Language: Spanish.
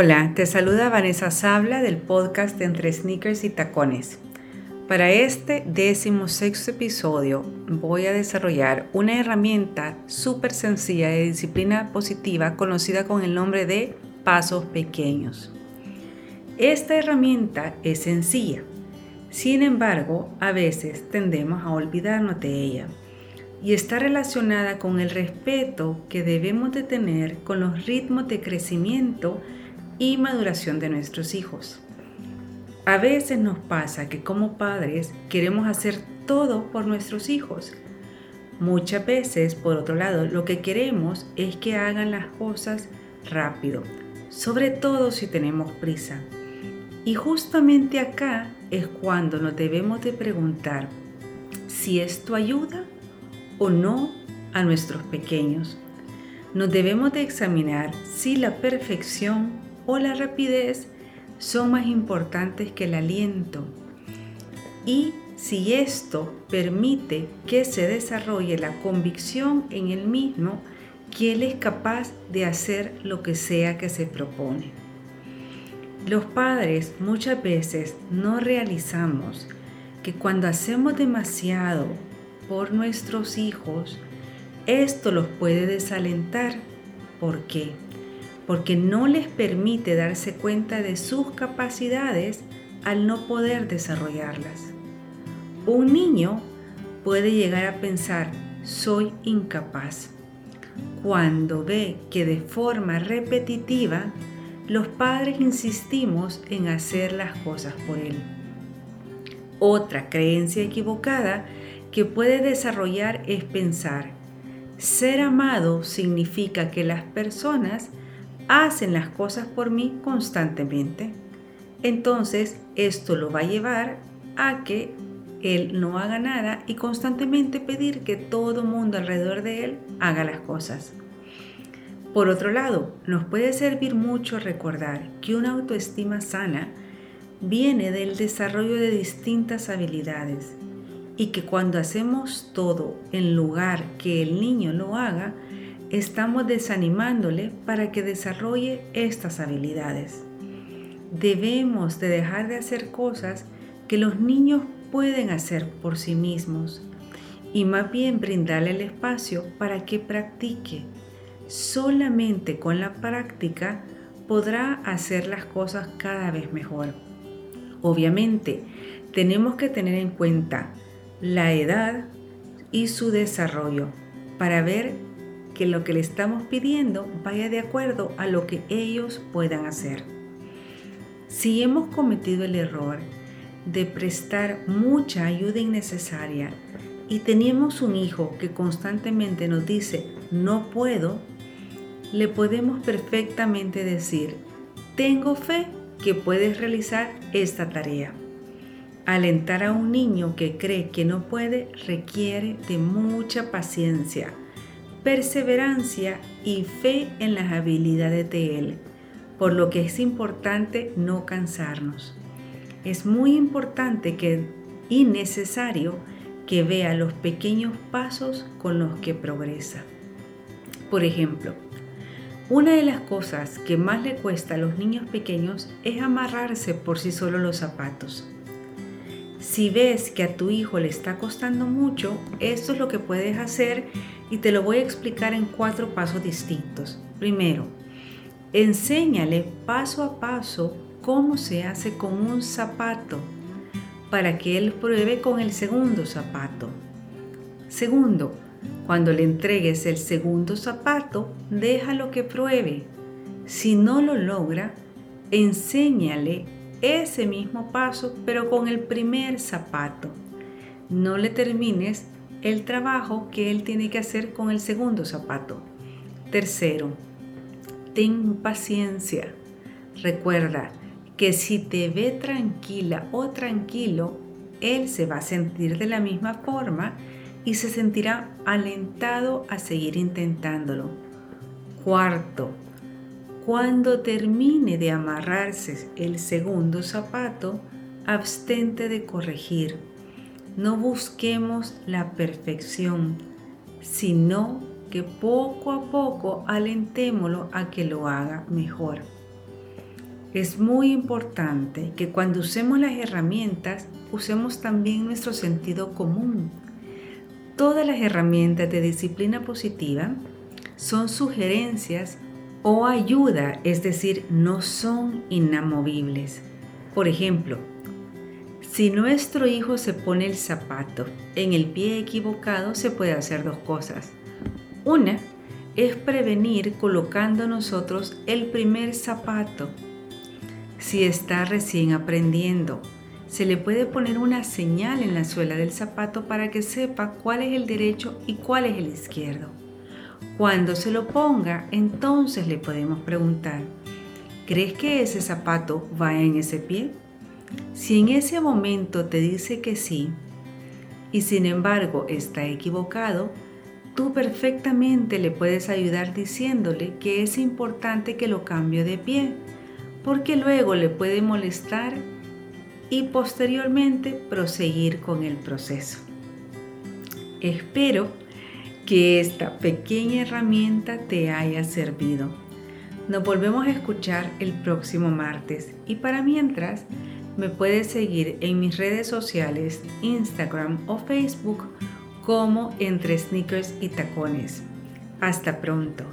Hola, te saluda Vanessa Sabla del podcast Entre Sneakers y Tacones. Para este décimo sexto episodio voy a desarrollar una herramienta súper sencilla de disciplina positiva conocida con el nombre de pasos pequeños. Esta herramienta es sencilla, sin embargo a veces tendemos a olvidarnos de ella y está relacionada con el respeto que debemos de tener con los ritmos de crecimiento y maduración de nuestros hijos. A veces nos pasa que como padres queremos hacer todo por nuestros hijos. Muchas veces, por otro lado, lo que queremos es que hagan las cosas rápido, sobre todo si tenemos prisa. Y justamente acá es cuando nos debemos de preguntar si esto ayuda o no a nuestros pequeños. Nos debemos de examinar si la perfección o la rapidez son más importantes que el aliento y si esto permite que se desarrolle la convicción en el mismo que él es capaz de hacer lo que sea que se propone. Los padres muchas veces no realizamos que cuando hacemos demasiado por nuestros hijos, esto los puede desalentar. ¿Por qué? Porque no les permite darse cuenta de sus capacidades al no poder desarrollarlas. Un niño puede llegar a pensar, soy incapaz, cuando ve que de forma repetitiva los padres insistimos en hacer las cosas por él. Otra creencia equivocada que puede desarrollar es pensar, ser amado significa que las personas hacen las cosas por mí constantemente. Entonces esto lo va a llevar a que él no haga nada y constantemente pedir que todo mundo alrededor de él haga las cosas. Por otro lado, nos puede servir mucho recordar que una autoestima sana viene del desarrollo de distintas habilidades y que cuando hacemos todo en lugar que el niño lo haga, estamos desanimándole para que desarrolle estas habilidades. Debemos de dejar de hacer cosas que los niños pueden hacer por sí mismos y más bien brindarle el espacio para que practique. Solamente con la práctica podrá hacer las cosas cada vez mejor. Obviamente, tenemos que tener en cuenta la edad y su desarrollo para ver que lo que le estamos pidiendo vaya de acuerdo a lo que ellos puedan hacer. Si hemos cometido el error de prestar mucha ayuda innecesaria y tenemos un hijo que constantemente nos dice no puedo, le podemos perfectamente decir, tengo fe que puedes realizar esta tarea. Alentar a un niño que cree que no puede requiere de mucha paciencia, perseverancia y fe en las habilidades de él, por lo que es importante no cansarnos. Es muy importante que, y necesario que vea los pequeños pasos con los que progresa. Por ejemplo, una de las cosas que más le cuesta a los niños pequeños es amarrarse por sí solo los zapatos. Si ves que a tu hijo le está costando mucho, esto es lo que puedes hacer y te lo voy a explicar en cuatro pasos distintos. Primero, enséñale paso a paso cómo se hace con un zapato para que él pruebe con el segundo zapato. Segundo, cuando le entregues el segundo zapato, déjalo que pruebe. Si no lo logra, enséñale ese mismo paso, pero con el primer zapato. No le termines el trabajo que él tiene que hacer con el segundo zapato. Tercero, ten paciencia. Recuerda que si te ve tranquila o tranquilo, él se va a sentir de la misma forma y se sentirá alentado a seguir intentándolo. Cuarto, cuando termine de amarrarse el segundo zapato, abstente de corregir. No busquemos la perfección, sino que poco a poco alentémoslo a que lo haga mejor. Es muy importante que cuando usemos las herramientas usemos también nuestro sentido común. Todas las herramientas de disciplina positiva son sugerencias o ayuda, es decir, no son inamovibles. Por ejemplo, si nuestro hijo se pone el zapato en el pie equivocado, se puede hacer dos cosas. Una es prevenir colocando nosotros el primer zapato. Si está recién aprendiendo, se le puede poner una señal en la suela del zapato para que sepa cuál es el derecho y cuál es el izquierdo. Cuando se lo ponga, entonces le podemos preguntar, ¿crees que ese zapato va en ese pie? Si en ese momento te dice que sí, y sin embargo está equivocado, tú perfectamente le puedes ayudar diciéndole que es importante que lo cambie de pie, porque luego le puede molestar y posteriormente proseguir con el proceso. Espero que esta pequeña herramienta te haya servido. Nos volvemos a escuchar el próximo martes y para mientras me puedes seguir en mis redes sociales, Instagram o Facebook como entre sneakers y tacones. Hasta pronto.